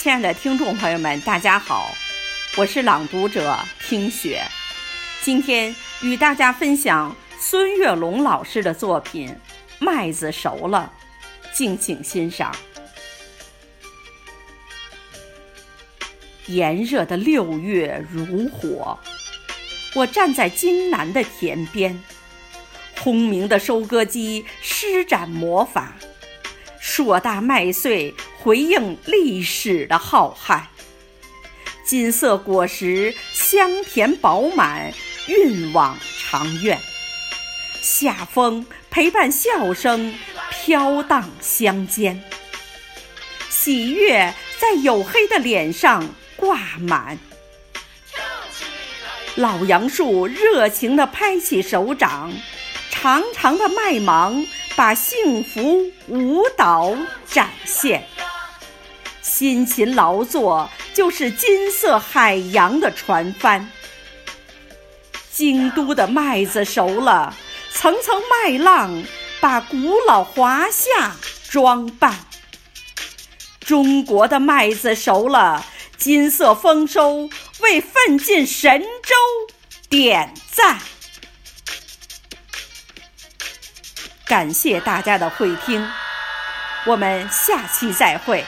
亲爱的听众朋友们，大家好，我是朗读者听雪，今天与大家分享孙月龙老师的作品《麦子熟了》，敬请欣赏。炎热的六月如火，我站在金南的田边，轰鸣的收割机施展魔法，硕大麦穗回应历史的浩瀚，金色果实香甜饱满，运往长院。夏风陪伴笑声飘荡乡间，喜悦在黝黑的脸上。挂满，老杨树热情地拍起手掌，长长的麦芒把幸福舞蹈展现。辛勤劳作就是金色海洋的船帆。京都的麦子熟了，层层麦浪把古老华夏装扮。中国的麦子熟了。金色丰收，为奋进神州点赞。感谢大家的会听，我们下期再会。